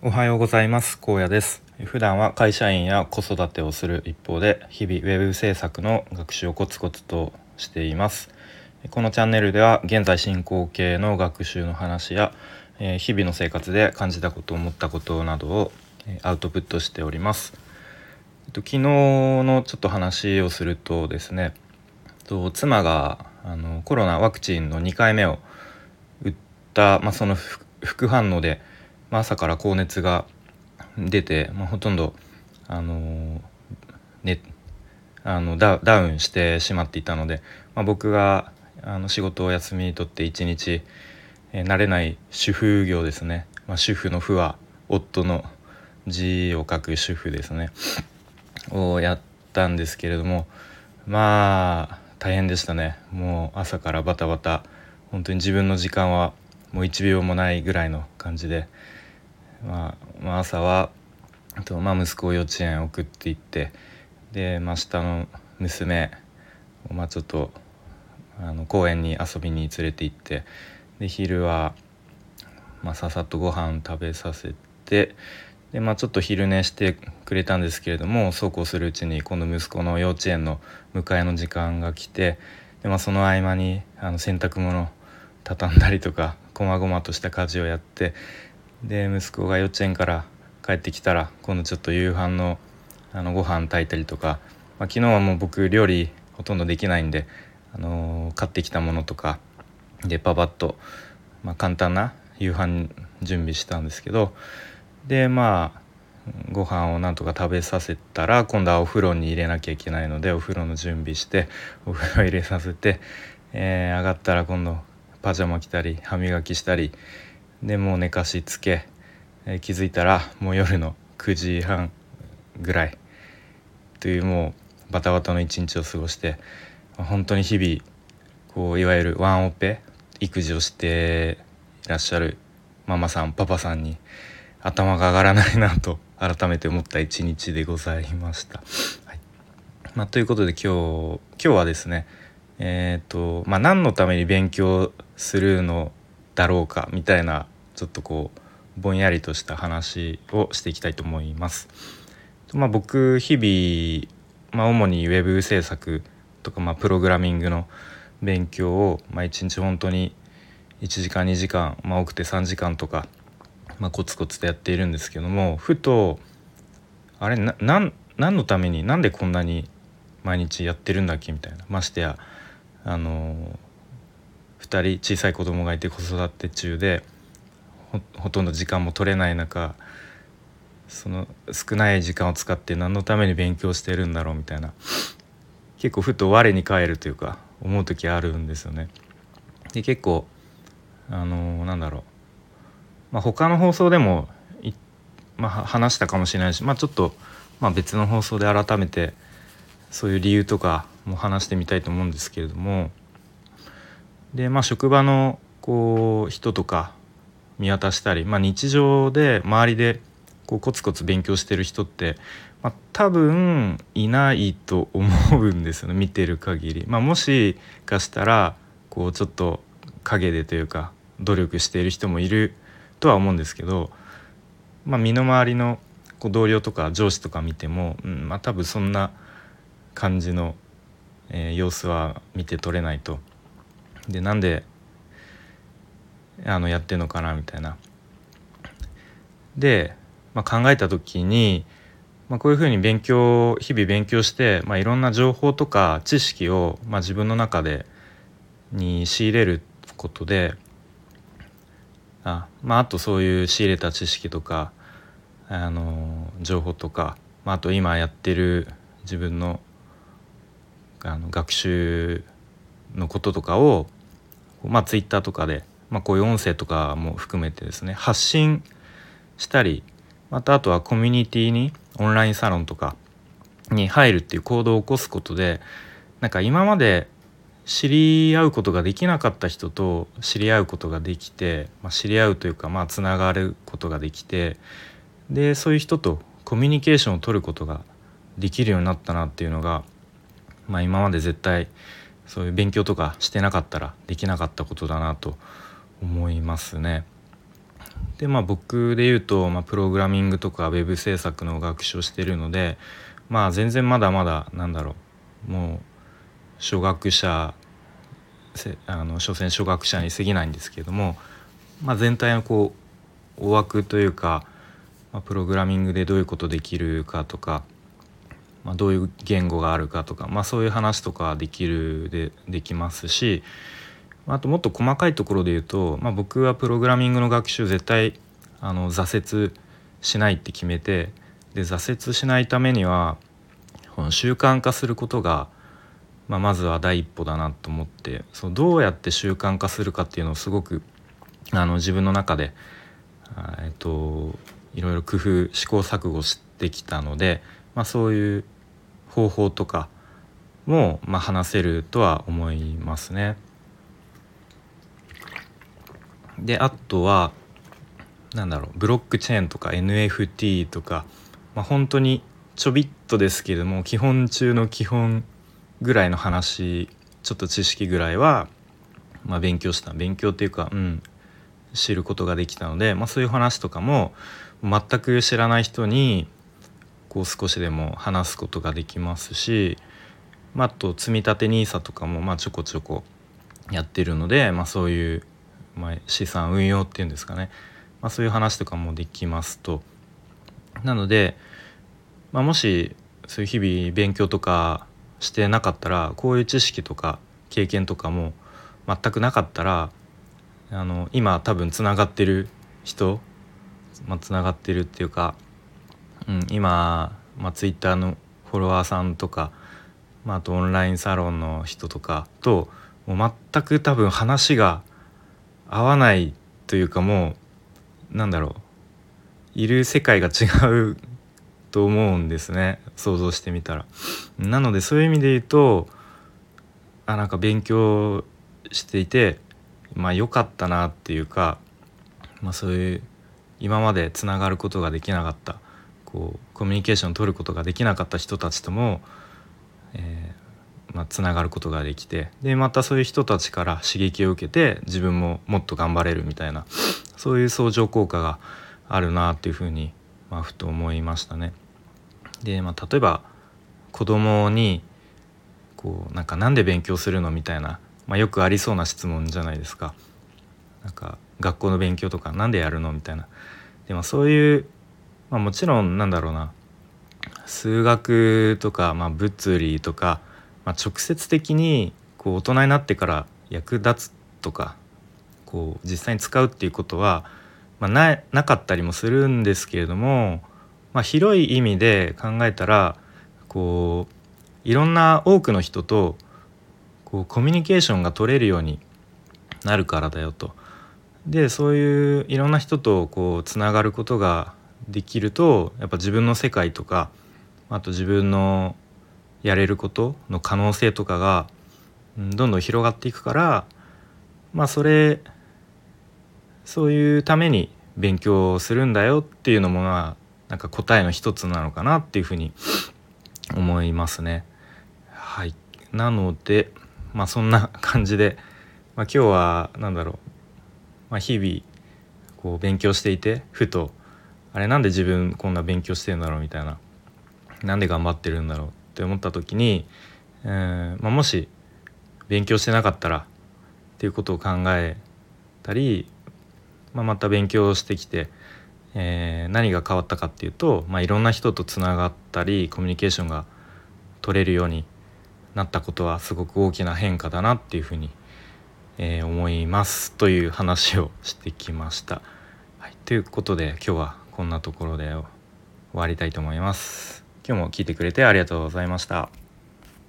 おはようございます。高野です。普段は会社員や子育てをする一方で日々ウェブ制作の学習をコツコツとしています。このチャンネルでは現在進行形の学習の話や日々の生活で感じたこと思ったことなどをアウトプットしております。昨日のちょっと話をするとですね妻があのコロナワクチンの2回目を打った、まあ、その副反応でまあ、朝から高熱が出て、まあ、ほとんどあのねあのダウンしてしまっていたので、まあ、僕があの仕事を休み取って一日、えー、慣れない主婦業ですね、まあ、主婦の「婦」は夫の字を書く主婦ですね。をやったんですけれどもまあ大変でしたね。もう朝からバタバタ本当に自分の時間はもう1秒もないぐらいの感じでまあ、まあ、朝はと、まあ、息子を幼稚園送っていってで、まあ、下の娘を、まあ、ちょっとあの公園に遊びに連れて行ってで昼は、まあ、ささっとご飯食べさせてで、まあ、ちょっと昼寝してくれたんですけれどもそうこうするうちに今度息子の幼稚園の迎えの時間が来てで、まあ、その合間にあの洗濯物畳んだりとかこまごまとした家事をやってで息子が幼稚園から帰ってきたら今度ちょっと夕飯のあのご飯炊いたりとか、まあ、昨日はもう僕料理ほとんどできないんで、あのー、買ってきたものとかでパパッと、まあ、簡単な夕飯準備したんですけどでまあご飯をなんとか食べさせたら今度はお風呂に入れなきゃいけないのでお風呂の準備してお風呂入れさせて、えー、上がったら今度パジャマ着たり歯磨きしたりでもう寝かしつけ、えー、気づいたらもう夜の9時半ぐらいというもうバタバタの一日を過ごして本当に日々こういわゆるワンオペ育児をしていらっしゃるママさんパパさんに頭が上がらないなと改めて思った一日でございました。はいまあ、ということで今日今日はですねえっ、ー、とまあ何のために勉強するのだろうかみたいなちょっとこうぼんやりとした話をしていきたいと思います。まあ、僕日々、まあ、主にウェブ制作とか、まあ、プログラミングの勉強を、まあ、1日本当に1時間2時間、まあ、多くて3時間とか、まあ、コツコツとやっているんですけどもふとあれな何のためになんでこんなに毎日やってるんだっけみたいなましてやあの2人小さい子供がいて子育て中でほとんど時間も取れない中その少ない時間を使って何のために勉強してるんだろうみたいな結構ふと我に返るというか思う時あるんですよね。で結構あのー、なんだろう、まあ、他の放送でもまあ、話したかもしれないし、まあ、ちょっと、まあ、別の放送で改めてそういう理由とかも話してみたいと思うんですけれどもでまあ職場のこう人とか見渡したり、まあ、日常で周りでこうコツコツ勉強してる人って、まあ、多分いないと思うんですよね 見てる限り。まあ、もしかしたらこうちょっと陰でというか努力している人もいるとは思うんですけど、まあ、身の回りのこう同僚とか上司とか見ても、うんまあ、多分そんな感じの、えー、様子は見て取れないとでなんであのやってんのかなみたいな。で、まあ、考えた時に、まあ、こういうふうに勉強日々勉強して、まあ、いろんな情報とか知識を、まあ、自分の中でに仕入れることであ,、まあ、あとそういう仕入れた知識とかあの情報とか、まあ、あと今やってる自分のあの学習のこととかをまあ、ツイッターとかで、まあ、こういう音声とかも含めてですね発信したりまたあとはコミュニティにオンラインサロンとかに入るっていう行動を起こすことでなんか今まで知り合うことができなかった人と知り合うことができて、まあ、知り合うというかまあつながることができてでそういう人とコミュニケーションを取ることができるようになったなっていうのが、まあ、今まで絶対そういう勉強とかしてなかったらできなかったことだなと思いますね。でまあ僕で言うと、まあ、プログラミングとかウェブ制作の学習をしてるのでまあ全然まだまだなんだろうもう初学者あの所詮初学者に過ぎないんですけれども、まあ、全体のこう大枠というか、まあ、プログラミングでどういうことできるかとか、まあ、どういう言語があるかとか、まあ、そういう話とかできるでできますしあともっと細かいところで言うと、まあ、僕はプログラミングの学習絶対あの挫折しないって決めてで挫折しないためにはこの習慣化することが、まあ、まずは第一歩だなと思ってそうどうやって習慣化するかっていうのをすごくあの自分の中で、えっと、いろいろ工夫試行錯誤してきたので、まあ、そういう方法とかも、まあ、話せるとは思いますね。であとはなんだろうブロックチェーンとか NFT とか、まあ、本当にちょびっとですけども基本中の基本ぐらいの話ちょっと知識ぐらいは、まあ、勉強した勉強っていうか、うん、知ることができたので、まあ、そういう話とかも全く知らない人にこう少しでも話すことができますし、まあ、と積み立て NISA とかもまあちょこちょこやってるので、まあ、そういうま、資産運用っていうんですかね、まあ、そういう話とかもできますと。なので、まあ、もしそういう日々勉強とかしてなかったらこういう知識とか経験とかも全くなかったらあの今多分つながってる人、まあ、つながってるっていうか、うん、今、まあ、Twitter のフォロワーさんとか、まあ、あとオンラインサロンの人とかともう全く多分話が合わないというかもうなんだろういる世界が違う と思うんですね想像してみたら。なのでそういう意味で言うとあなんか勉強していてまあ良かったなっていうか、まあ、そういう今までつながることができなかったこうコミュニケーションを取ることができなかった人たちとも、えまあ、つながることができてでまたそういう人たちから刺激を受けて自分ももっと頑張れるみたいなそういう相乗効果があるなっていうふうに、まあ、ふと思いましたね。で、まあ、例えば子供にこうなんかなんで勉強するのみたいな、まあ、よくありそうな質問じゃないですか。なんか学校の勉強とか何でやるのみたいな。でもそういう、まあ、もちろんなんだろうな数学とか、まあ、物理とかまあ、直接的にこう大人になってから役立つとかこう実際に使うっていうことは、まあ、ななかったりもするんですけれども、まあ、広い意味で考えたらこういろんな多くの人とこうコミュニケーションが取れるようになるからだよと。でそういういろんな人とこうつながることができるとやっぱ自分の世界とかあと自分のやれることの可能性とかが、どんどん広がっていくからまあそれそういうために勉強するんだよっていうのもまあなんか答えの一つなのかなっていうふうに思いますね。はい、なのでまあそんな感じで、まあ、今日は何だろう、まあ、日々こう勉強していてふとあれなんで自分こんな勉強してるんだろうみたいななんで頑張ってるんだろうって思った時に、えーまあ、もし勉強してなかったらっていうことを考えたり、まあ、また勉強してきて、えー、何が変わったかっていうと、まあ、いろんな人とつながったりコミュニケーションが取れるようになったことはすごく大きな変化だなっていうふうに、えー、思いますという話をしてきました。はい、ということで今日はこんなところで終わりたいと思います。今日も聞いてくれてありがとうございました。